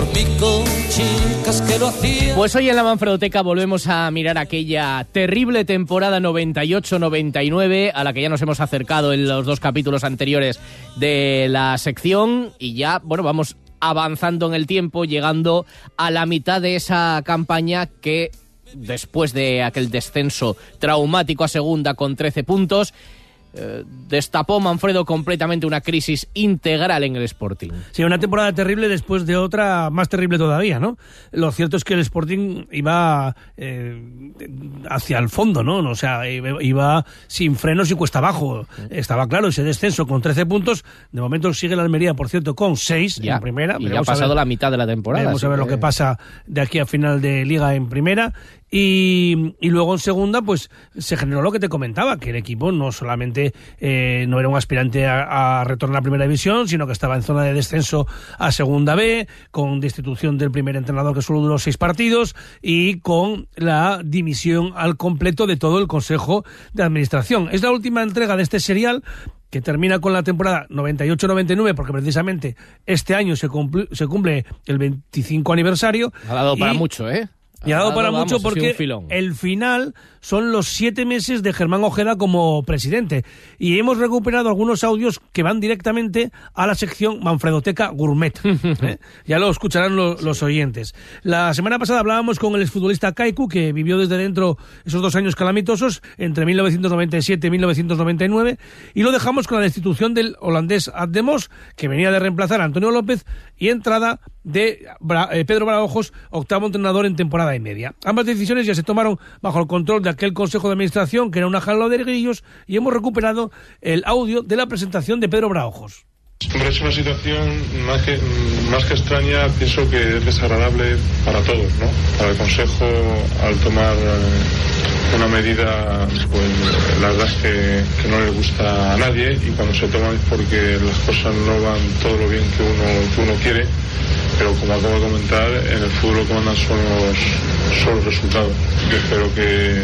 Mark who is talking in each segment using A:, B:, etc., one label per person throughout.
A: Dormí chicas que lo.
B: Pues hoy en la Manfredoteca volvemos a mirar aquella terrible temporada 98-99 a la que ya nos hemos acercado en los dos capítulos anteriores de la sección y ya, bueno, vamos avanzando en el tiempo, llegando a la mitad de esa campaña que después de aquel descenso traumático a segunda con 13 puntos, eh, destapó Manfredo completamente una crisis integral en el Sporting.
C: Sí, una temporada terrible después de otra más terrible todavía, ¿no? Lo cierto es que el Sporting iba eh, hacia el fondo, ¿no? O sea, iba, sin frenos y cuesta abajo. Estaba claro ese descenso con 13 puntos. De momento sigue la Almería, por cierto, con 6
B: Ya,
C: en primera.
B: y ya ha pasado
C: ver-
B: la mitad de la temporada.
C: Vamos a ver lo que pasa de aquí a final de liga en primera. Y, y luego en segunda, pues se generó lo que te comentaba, que el equipo no solamente eh, no era un aspirante a, a retornar a primera división, sino que estaba en zona de descenso a segunda B, con destitución del primer entrenador que solo duró seis partidos y con la dimisión al completo de todo el Consejo de Administración. Es la última entrega de este serial que termina con la temporada 98-99, porque precisamente este año se cumple, se cumple el 25 aniversario.
B: Ha dado para
C: y-
B: mucho, ¿eh?
C: Y ha dado para
B: vamos,
C: mucho porque el final son los siete meses de Germán Ojeda como presidente. Y hemos recuperado algunos audios que van directamente a la sección Manfredoteca Gourmet. ¿eh? Ya lo escucharán lo- los oyentes. La semana pasada hablábamos con el exfutbolista Kaiku, que vivió desde dentro esos dos años calamitosos, entre 1997 y 1999, y lo dejamos con la destitución del holandés Ademos, que venía de reemplazar a Antonio López, y entrada de eh, Pedro Baraojos, octavo entrenador en temporada y media. Ambas decisiones ya se tomaron bajo el control de aquel Consejo de Administración, que era una jaula de grillos, y hemos recuperado el audio de la presentación de Pedro Baraojos.
D: Hombre, es una situación más que, más que extraña, pienso que es desagradable para todos, ¿no? Para el Consejo, al tomar eh, una medida, pues la verdad es que, que no le gusta a nadie y cuando se toma es porque las cosas no van todo lo bien que uno, que uno quiere, pero como acabo de comentar, en el fútbol lo que mandan son los, son los resultados. Yo espero que,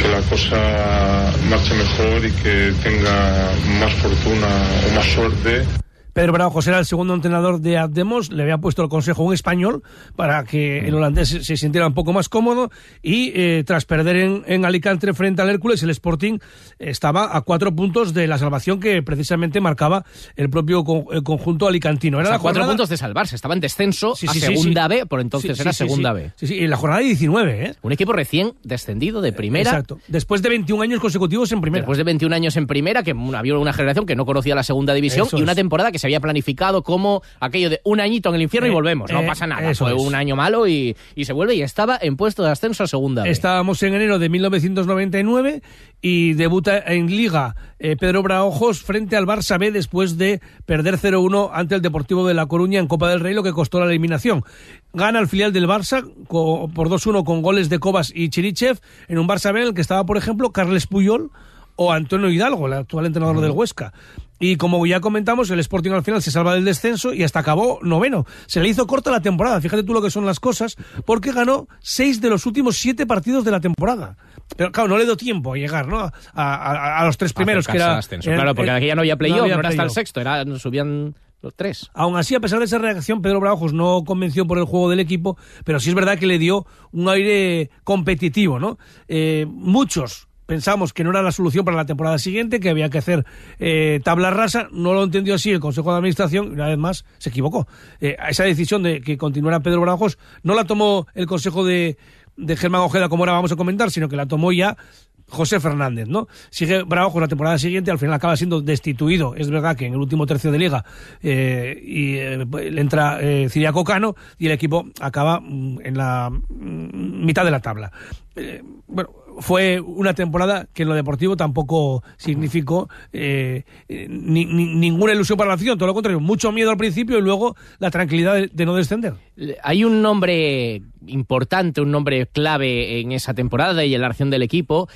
D: que la cosa marche mejor y que tenga más fortuna o más suerte
C: Pedro Baraojos era el segundo entrenador de Ademos, le había puesto el consejo un español para que el holandés se, se sintiera un poco más cómodo y eh, tras perder en, en Alicante frente al Hércules, el Sporting estaba a cuatro puntos de la salvación que precisamente marcaba el propio con- el conjunto alicantino. Era
B: O sea,
C: la
B: cuatro
C: jornada-
B: puntos de salvarse. Estaba en descenso
C: Sí,
B: a
C: sí,
B: segunda
C: sí.
B: B, por entonces era segunda. B.
C: Sí, sí, en la jornada 19, ¿eh?
B: Un equipo recién descendido de primera.
C: Exacto. Después de 21 años consecutivos en primera.
B: Después de 21 años en primera, que había una generación que no conocía la segunda división
C: Eso
B: y una
C: es.
B: temporada que se había planificado como aquello de un añito en el infierno y
C: Eh,
B: volvemos. No
C: eh,
B: pasa nada.
C: eso
B: Fue
C: es.
B: un año malo y, y se vuelve y estaba en puesto de ascenso a segunda.
C: Estábamos en enero de 1999 y debuta en Liga eh, Pedro Braojos frente al Barça B después de perder 0-1 ante el Deportivo de La Coruña en Copa del Rey, lo que costó la eliminación. Gana el filial del Barça por 2-1 con goles de Cobas y Chirichev en un Barça B en el que estaba, por ejemplo, Carles Puyol o Antonio Hidalgo, el actual entrenador del Huesca. Y como ya comentamos, el Sporting al final se salva del descenso y hasta acabó noveno. Se le hizo corta la temporada, fíjate tú lo que son las cosas, porque ganó seis de los últimos siete partidos de la temporada. Pero claro, no le dio tiempo a llegar, ¿no? A, a- a los tres primeros, que era...
B: al ascenso.
C: era-
B: claro, porque
C: era-
B: aquí ya no había playoff, no,
C: había
B: era hasta el sexto, era, subían los tres.
C: Aún así, a pesar de esa reacción, Pedro Braujos no convenció por el juego del equipo, pero sí es verdad que le dio un aire competitivo, ¿no? Eh, muchos pensamos que no era la solución para la temporada siguiente, que había que hacer eh, tabla rasa, no lo entendió así el Consejo de Administración y una vez más se equivocó. Eh, esa decisión de que continuara Pedro Braujos no la tomó el Consejo de, de Germán Ojeda, como ahora vamos a comentar, sino que la tomó ya José Fernández, ¿no? Sigue Braujos la temporada siguiente, al final acaba siendo destituido. Es verdad que en el último tercio de liga eh, y, eh, entra eh, Ciriaco Cano y el equipo acaba mm, en la mm, mitad de la tabla. Eh, bueno, fue una temporada que en lo deportivo tampoco significó eh, ni- ni- ninguna ilusión para la afición, todo lo contrario, mucho miedo al principio y luego la tranquilidad de, de no descender.
B: Hay un nombre importante, un nombre clave en esa temporada y en la acción del equipo,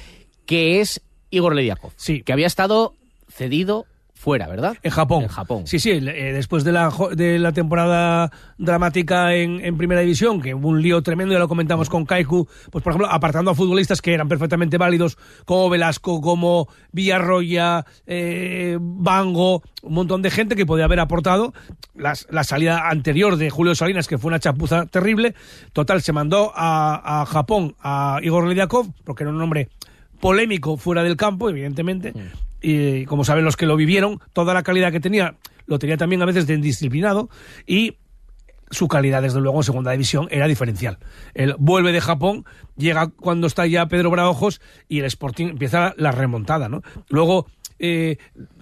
B: que es Igor Lediakov,
C: Sí.
B: que había estado cedido fuera, ¿verdad?
C: En Japón.
B: En Japón.
C: Sí, sí, eh, después de la, de la temporada dramática en, en Primera División, que hubo un lío tremendo, ya lo comentamos con Kaiku, pues por ejemplo, apartando a futbolistas que eran perfectamente válidos, como Velasco, como Villarroya, eh, Bango, un montón de gente que podía haber aportado. Las- la salida anterior de Julio Salinas, que fue una chapuza terrible, total, se mandó a, a Japón a Igor Lediakov, porque era un hombre polémico fuera del campo, evidentemente. Y como saben los que lo vivieron, toda la calidad que tenía, lo tenía también a veces de indisciplinado y su calidad, desde luego, en segunda división era diferencial. Él vuelve de Japón, llega cuando está ya Pedro Braojos y el Sporting empieza la remontada, ¿no? Luego, eh,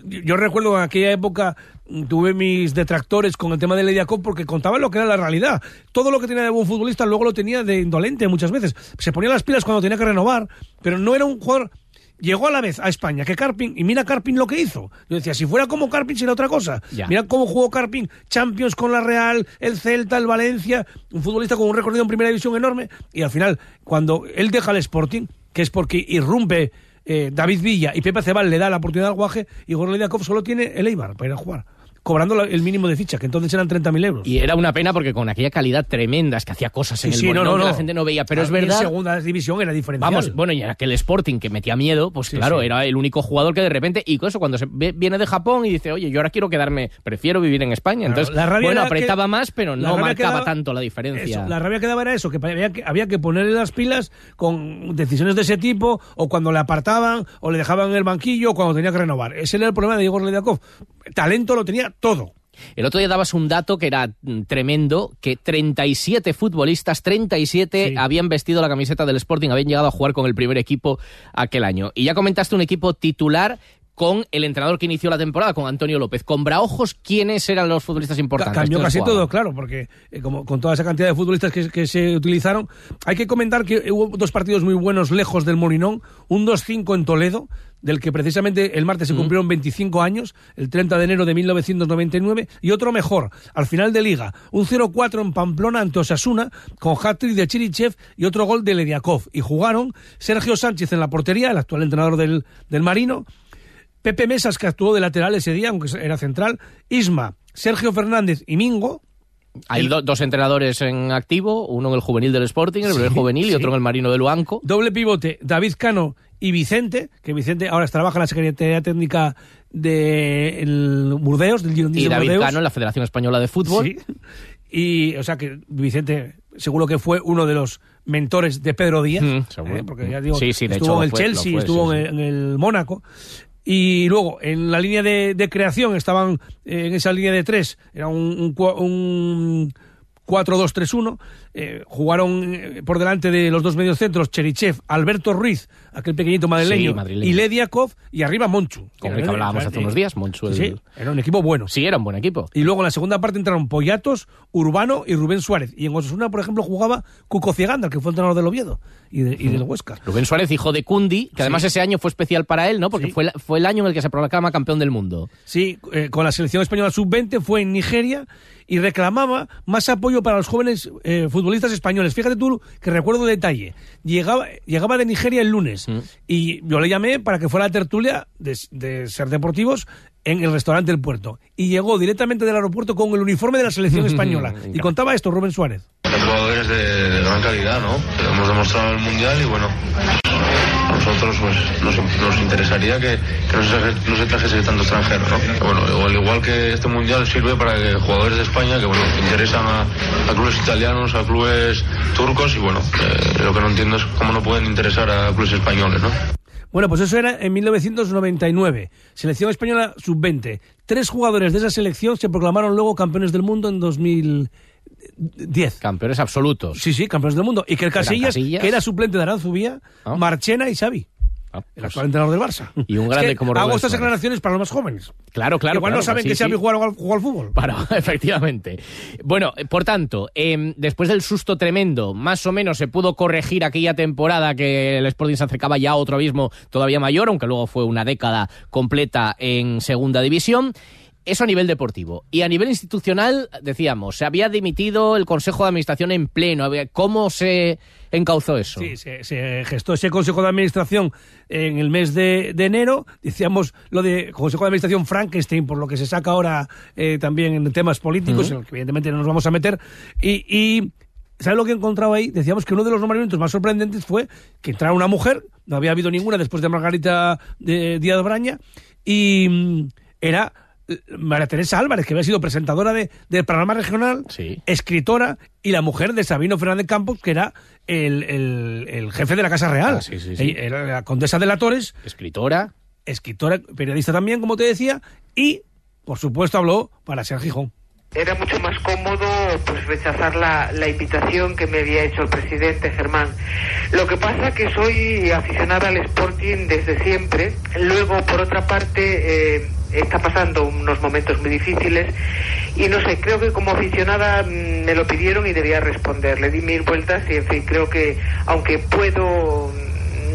C: yo recuerdo en aquella época mm, tuve mis detractores con el tema de Lediakov porque contaban lo que era la realidad. Todo lo que tenía de buen futbolista luego lo tenía de indolente muchas veces. Se ponía las pilas cuando tenía que renovar, pero no era un jugador llegó a la vez a España que Carpin, y mira Carpin lo que hizo. Yo decía, si fuera como Carpin sería otra cosa.
B: Ya.
C: Mira cómo jugó Carpin, Champions con la Real, el Celta, el Valencia, un futbolista con un recorrido en primera división enorme, y al final, cuando él deja el Sporting, que es porque irrumpe eh, David Villa y Pepe Cebal le da la oportunidad al guaje, Igor Lediakov solo tiene el Eibar para ir a jugar, cobrando el mínimo de ficha, que entonces eran 30.000 euros.
B: Y era una pena porque con aquella calidad tremenda, es que hacía cosas en
C: Sí,
B: el
C: sí, no,
B: Molinón
C: no,
B: que
C: no.
B: la gente no veía, pero es
C: Y En
B: verdad...
C: segunda división era diferencial.
B: Vamos, bueno, y en aquel Sporting que metía miedo, pues
C: Sí,
B: claro, era el único jugador que de repente, y con eso, cuando se viene de Japón y dice, oye, yo ahora quiero quedarme, prefiero vivir en España.
C: Claro,
B: Entonces,
C: la rabia
B: bueno,
C: que-
B: apretaba más, pero no marcaba tanto la diferencia.
C: Eso, la rabia que daba era eso, que había, que había que ponerle las pilas con decisiones de ese tipo, o cuando le apartaban, o le dejaban en el banquillo, o cuando tenía que renovar. Ese era el problema de Igor Lediakov. Talento lo tenía todo.
B: El otro día dabas un dato que era mm, tremendo, que 37 futbolistas, 37
C: Sí.
B: habían vestido la camiseta del Sporting, habían llegado a jugar con el primer equipo aquel año. Y ya comentaste un equipo titular con el entrenador que inició la temporada, con Antonio López. Con Braojos, ¿quiénes eran los futbolistas importantes?
C: Cambió
B: ¿Quiénes
C: casi
B: jugaban?
C: todo, claro, porque eh, como con toda esa cantidad de futbolistas que, que se utilizaron, hay que comentar que hubo dos partidos muy buenos lejos del Molinón, un 2-5 en Toledo, del que precisamente el martes se cumplieron 25 años, el 30 de enero de 1999, y otro mejor, al final de liga, un 0-4 en Pamplona ante Osasuna, con hat-trick de Chirichev y otro gol de Lediakov. Y jugaron Sergio Sánchez en la portería, el actual entrenador del, del Marino, Pepe Mesas, que actuó de lateral ese día, aunque era central, Isma, Sergio Fernández y Mingo.
B: Hay do- dos entrenadores en activo, uno en el juvenil del Sporting, el primer juvenil, y otro en el Marino del Luanco.
C: Doble pivote, David Cano y Vicente, que Vicente ahora trabaja en la Secretaría Técnica del Burdeos, del Girondins
B: Y
C: de
B: David
C: Burdeos.
B: Cano en la Federación Española de Fútbol.
C: Sí. Y, o sea, que Vicente seguro que fue uno de los mentores de Pedro Díaz,
B: Mm.
C: ¿eh? porque ya digo,
B: Sí, sí, de
C: estuvo
B: hecho
C: en el
B: fue,
C: Chelsea,
B: fue,
C: estuvo
B: sí,
C: en,
B: sí.
C: el- en el Mónaco. Y luego, en la línea de, de creación, estaban eh, en esa línea de tres, era un, un, un 4-2-3-1. eh, jugaron eh, por delante de los dos mediocentros Cherichev, Alberto Ruiz, aquel pequeñito madrileño,
B: Sí, madrileño.
C: y Lediakov, y arriba Monchu.
B: Como el que hablábamos hace unos días, Monchu.
C: Sí,
B: el-
C: sí, era un equipo bueno.
B: Sí, era un buen equipo.
C: Y luego en la segunda parte entraron Poyatos, Urbano y Rubén Suárez. Y en Osasuna, por ejemplo, jugaba Cuco Cieganda, que fue el entrenador del Oviedo y, de- y del Huesca.
B: Rubén Suárez, hijo de Cundi, que además ese año fue especial para él, ¿no? Porque
C: Sí.
B: fue, la- fue el año en el que se proclama campeón del mundo.
C: Sí, eh, con la selección española sub-20 fue en Nigeria y reclamaba más apoyo para los jóvenes eh, futbolistas españoles. Fíjate tú que recuerdo detalle. Llegaba, llegaba de Nigeria el lunes y yo le llamé para que fuera a la tertulia de, de Ser Deportivos en el restaurante del puerto. Y llegó directamente del aeropuerto con el uniforme de la selección española. y contaba esto Rubén Suárez.
E: Hay jugadores de, de gran calidad, ¿no? Hemos demostrado en el Mundial y bueno, nosotros pues nos, nos interesaría que, que no, se, trajese tanto extranjero, ¿no? Bueno, igual, igual que este Mundial sirve para que jugadores de España que bueno, interesan a, clubes italianos, a clubes turcos y bueno, eh, lo que no entiendo es cómo no pueden interesar a clubes españoles, ¿no?
C: Bueno, pues eso era en 1999. Selección española sub-20. Tres jugadores de esa selección se proclamaron luego campeones del mundo en 2010.
B: Campeones absolutos.
C: Sí, sí, campeones del mundo. Y que el Casillas,
B: Casillas.
C: que era suplente de Aranzubía,
B: Ah.
C: Marchena y Xavi.
B: Ah,
C: el
B: pues-
C: actual entrenador del Barça.
B: Y un
C: Es
B: grande
C: que
B: como
C: Hago estas declaraciones para los más jóvenes.
B: Claro, claro.
C: Igual
B: claro,
C: no saben
B: sí,
C: que sabe
B: sí.
C: jugar, al- fútbol.
B: Para, efectivamente. Bueno, eh, por tanto, eh, después del susto tremendo, más o menos se pudo corregir aquella temporada que el Sporting se acercaba ya a otro abismo todavía mayor, aunque luego fue una década completa en segunda división. Eso a nivel deportivo. Y a nivel institucional, decíamos, se había dimitido el Consejo de Administración en pleno. ¿Cómo se encauzó eso?
C: Sí, se, se gestó ese Consejo de Administración en el mes de, de enero. Decíamos lo de Consejo de Administración Frankenstein, por lo que se saca ahora eh, también en temas políticos, en los que evidentemente no nos vamos a meter. Y, y ¿sabes lo que he encontrado ahí? Decíamos que uno de los nombramientos más sorprendentes fue que entrara una mujer, no había habido ninguna después de Margarita de Díaz Braña, y mm, era eh, María Teresa Álvarez, que había sido presentadora de, del programa regional,
B: Sí.
C: escritora y la mujer de Sabino Fernández Campos, que era el, el- el jefe de la Casa Real.
B: Ah, sí, sí,
C: Era la condesa de la Torres,
B: Escritora.
C: escritora, periodista también, como te decía, y, por supuesto, habló para ser Gijón.
F: Era mucho más cómodo pues rechazar la, la invitación que me había hecho el presidente Germán. Lo que pasa que soy aficionada al Sporting desde siempre. Luego, por otra parte, eh, está pasando unos momentos muy difíciles y no sé, creo que como aficionada mm, me lo pidieron y debía responder. Le di mil vueltas y en fin, creo que aunque puedo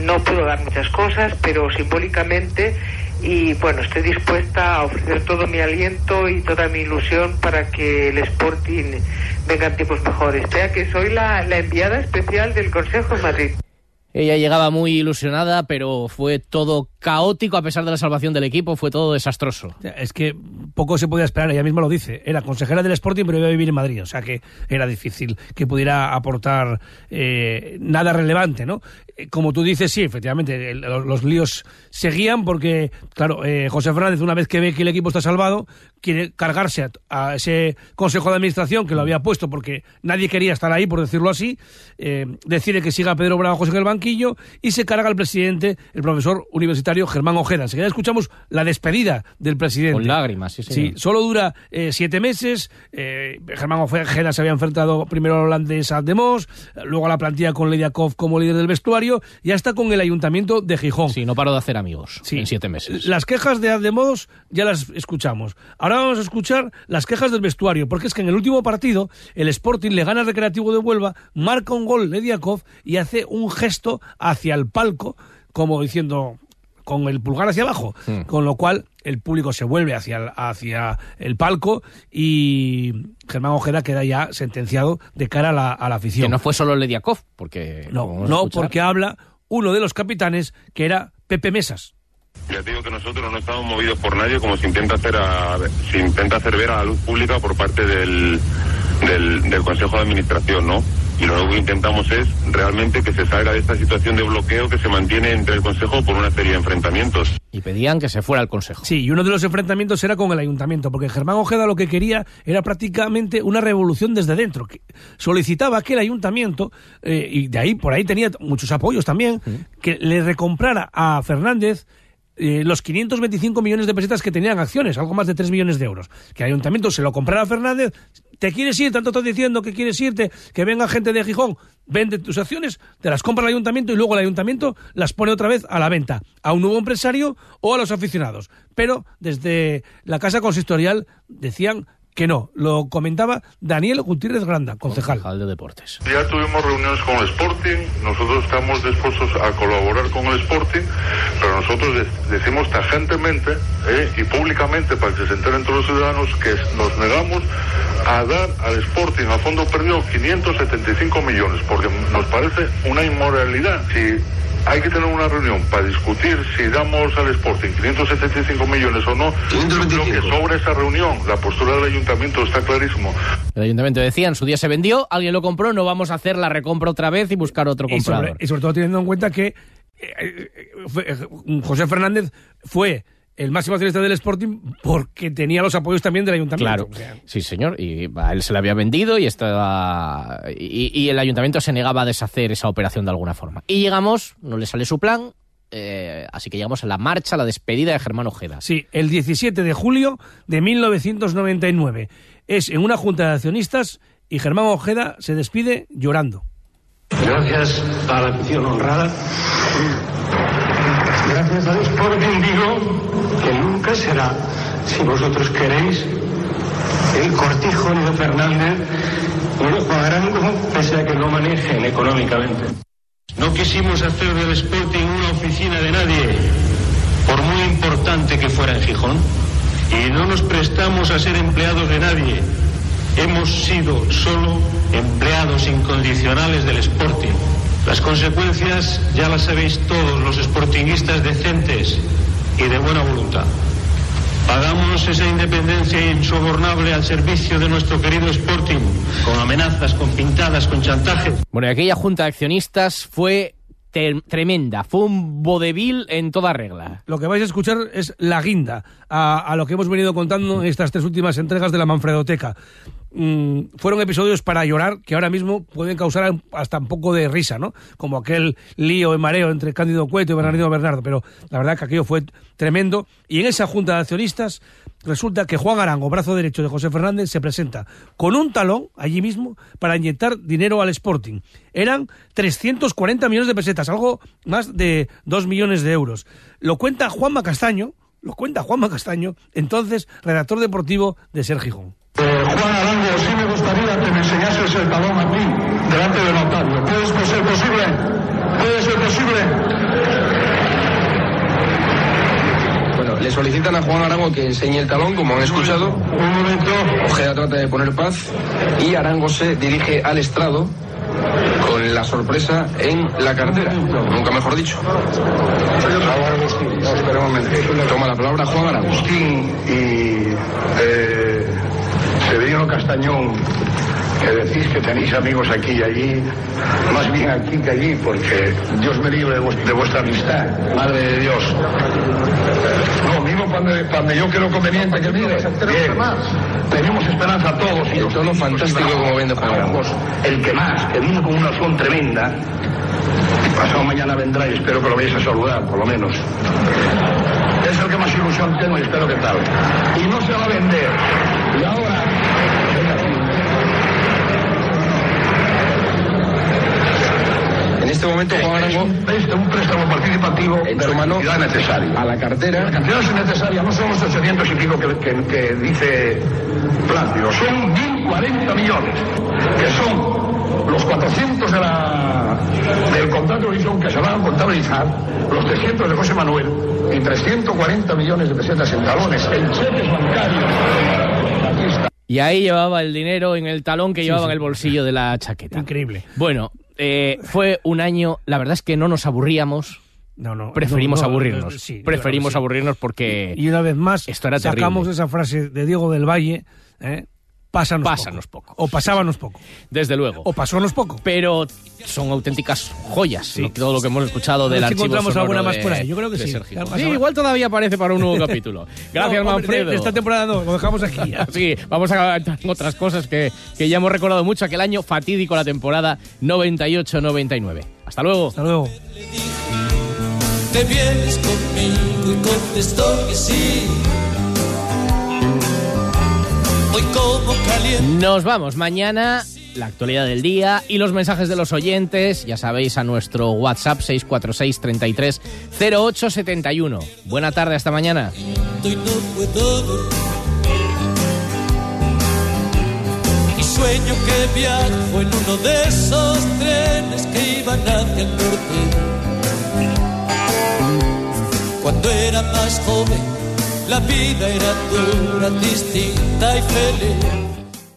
F: no puedo dar muchas cosas, pero simbólicamente y bueno, estoy dispuesta a ofrecer todo mi aliento y toda mi ilusión para que el Sporting venga en tiempos mejores. Vea que soy la, la enviada especial del Consejo en Madrid.
B: Ella llegaba muy ilusionada, pero fue todo caótico a pesar de la salvación del equipo, fue todo desastroso.
C: Es que poco se podía esperar, ella misma lo dice. Era consejera del Sporting, pero iba a vivir en Madrid. O sea que era difícil que pudiera aportar eh, nada relevante, ¿no? Eh, Como tú dices, sí, efectivamente, los, líos seguían porque, claro, eh, José Fernández, una vez que ve que el equipo está salvado, quiere cargarse a, ese consejo de administración que lo había puesto porque nadie quería estar ahí, por decirlo así. decide que siga Pedro Bravos en el banquillo y se carga al presidente, el profesor universitario Germán Ojeda. Enseguida escuchamos la despedida del presidente.
B: Con lágrimas, sí, señor.
C: Sí, solo dura eh, siete meses. Eh, Germán Ojeda se había enfrentado primero al holandés a Demos, luego a la plantilla con Lediakov como líder del vestuario y hasta con el ayuntamiento de Gijón.
B: Sí, no paró de hacer amigos
C: Sí.
B: en siete meses.
C: Las quejas de Ademos ya las escuchamos. Ahora vamos a escuchar las quejas del vestuario, porque es que en el último partido el Sporting le gana al Recreativo de Huelva, marca un gol Lediakov y hace un gesto hacia el palco, como diciendo con el pulgar hacia abajo,
B: Hmm.
C: con lo cual el público se vuelve hacia el, hacia el palco y Germán Ojeda queda ya sentenciado de cara a la, a la afición.
B: Que no fue solo Lediakov, porque...
C: no, no, porque habla uno de los capitanes que era Pepe Mesas.
G: Ya te digo que nosotros no estamos movidos por nadie como se intenta hacer a, se intenta hacer ver a la luz pública por parte del, del, del Consejo de Administración, ¿no? Y lo único que intentamos es realmente que se salga de esta situación de bloqueo que se mantiene entre el Consejo por una serie de enfrentamientos.
B: Y pedían que se fuera al consejo.
C: Sí, y uno de los enfrentamientos era con el ayuntamiento, porque Germán Ojeda lo que quería era prácticamente una revolución desde dentro. que solicitaba que el ayuntamiento, eh, y de ahí, por ahí tenía muchos apoyos también, que le recomprara a Fernández eh, los 525 millones de pesetas que tenían acciones, algo más de 3 millones de euros. Que el ayuntamiento se lo comprara a Fernández. ¿Te quieres ir? Tanto estás diciendo que quieres irte, que venga gente de Gijón, vende tus acciones, te las compra el ayuntamiento y luego el ayuntamiento las pone otra vez a la venta, a un nuevo empresario o a los aficionados. Pero desde la casa consistorial decían que no. Lo comentaba Daniel Gutiérrez Granda, concejal.
B: Concejal de deportes.
D: Ya tuvimos reuniones con el Sporting, nosotros estamos dispuestos a colaborar con el Sporting, pero nosotros de- decimos tajantemente eh, y públicamente para que se enteren todos los ciudadanos que nos negamos a dar al Sporting a fondo perdido 575 millones, porque nos parece una inmoralidad. Si hay que tener una reunión para discutir si damos al Sporting 575 millones o no, yo creo que sobre esa reunión la postura del ayuntamiento está clarísimo.
B: El ayuntamiento decía, en su día se vendió, alguien lo compró, no vamos a hacer la recompra otra vez y buscar otro
C: Y sobre,
B: comprador.
C: y sobre todo teniendo en cuenta que eh, eh, fue- eh, José Fernández fue el máximo accionista del Sporting porque tenía los apoyos también del ayuntamiento.
B: Claro,
C: O sea,
B: sí señor, y a él se le había vendido y estaba y, y el ayuntamiento se negaba a deshacer esa operación de alguna forma. Y llegamos, no le sale su plan, eh, así que llegamos a la marcha, a la despedida de Germán Ojeda.
C: Sí, el 17 de julio de 1999. Es en una junta de accionistas y Germán Ojeda se despide llorando.
H: Gracias a la afición honrada Gracias al Sporting digo que nunca será, si vosotros queréis, el cortijo de Fernández ni de Juan Arango, pese a que lo manejen económicamente. No quisimos hacer del Sporting una oficina de nadie, por muy importante que fuera en Gijón, y no nos prestamos a ser empleados de nadie. Hemos sido solo empleados incondicionales del Sporting. Las consecuencias ya las sabéis todos los sportinguistas decentes y de buena voluntad. Pagamos esa independencia insobornable al servicio de nuestro querido Sporting, con amenazas, con pintadas, con chantajes.
B: Bueno, y aquella junta de accionistas fue tremenda, fue un vodevil en toda regla.
C: Lo que vais a escuchar es la guinda a, a lo que hemos venido contando en estas tres últimas entregas de la Manfredoteca. Mm, fueron episodios para llorar que ahora mismo pueden causar hasta un poco de risa, ¿no? Como aquel lío en mareo entre Cándido Cueto y Bernardino Bernardo, pero la verdad que aquello fue tremendo. Y en esa junta de accionistas resulta que Juan Arango, brazo derecho de José Fernández, se presenta con un talón allí mismo para inyectar dinero al Sporting. Eran 340 millones de pesetas, algo más de 2 millones de euros. Lo cuenta Juanma Castaño, lo cuenta Juanma Castaño, entonces redactor deportivo de Ser Gijón.
H: Juan Arango, sí me gustaría que me enseñases el talón aquí, delante del notario. ¿Puede esto ser posible? ¿Puede ser posible?
I: Bueno, le solicitan a Juan Arango que enseñe el talón, como han escuchado.
H: Un momento.
I: Ojeda trata de poner paz y Arango se dirige al estrado con la sorpresa en la cartera. Nunca mejor dicho. Toma la palabra Juan Arango.
H: Agustín y eh, Severino Castañón, que decís que tenéis amigos aquí y allí, más bien aquí que allí, porque Dios me libre de, vues- de vuestra amistad, Madre de Dios. No, mismo cuando, cuando yo creo conveniente que mire, bien, tenemos esperanza todos. Y
I: El tono fantástico como vende Arango.
H: El que más, que vino con una son tremenda, pasado mañana vendrá y espero que lo vayáis a saludar, por lo menos. Es el que más ilusión tengo y espero que tal. Y no se va a vender. Y ahora.
I: En este momento Juan Arango
H: un, es un préstamo participativo
I: En su mano
H: necesaria.
I: a la cartera.
H: La cantidad es necesaria, no son los 800 y pico que, que- que dice Plácido, son 1.040 millones, que son los 400 de la, del contrato de origen que se van a contabilizar, los 300 de José Manuel y 340 millones de pesetas en talones, en cheques bancarios. Aquí está.
B: Y ahí llevaba el dinero en el talón que llevaba en el bolsillo de la chaqueta.
C: Increíble.
B: Bueno, eh, fue un año, la verdad es que no nos aburríamos.
C: No, no.
B: Preferimos
C: no, no,
B: aburrirnos.
C: sí,
B: Preferimos
C: sí.
B: aburrirnos porque
C: Y una vez más,
B: Esto era
C: sacamos
B: terrible.
C: esa frase de Diego del Valle, ¿eh? Pásanos,
B: Pásanos poco.
C: O pasábanos poco.
B: desde luego.
C: O pasónos poco.
B: Pero son auténticas joyas ¿no? todo lo que hemos escuchado del
C: si
B: archivo
C: encontramos
B: sonoro
C: alguna más
B: de-
C: por ahí. Yo creo que sí.
B: Sí, igual todavía aparece para un nuevo capítulo. Gracias,
C: No, de-
B: Manfredo.
C: de esta temporada no, lo dejamos aquí.
B: Sí, vamos a entrar en otras cosas que, que ya hemos recordado mucho, aquel año fatídico la temporada 98-99. Hasta luego.
C: Hasta luego.
A: Te vienes conmigo y contestó que sí. Hoy como caliente.
B: Nos vamos mañana, la actualidad del día y los mensajes de los oyentes, ya sabéis, a nuestro WhatsApp 646 33 0871. Buena tarde, hasta mañana.
A: y no puedo dormir. Y sueño que viajo en uno de esos trenes que iban hacia el norte. Cuando era más joven, la vida era dura, distinta y feliz.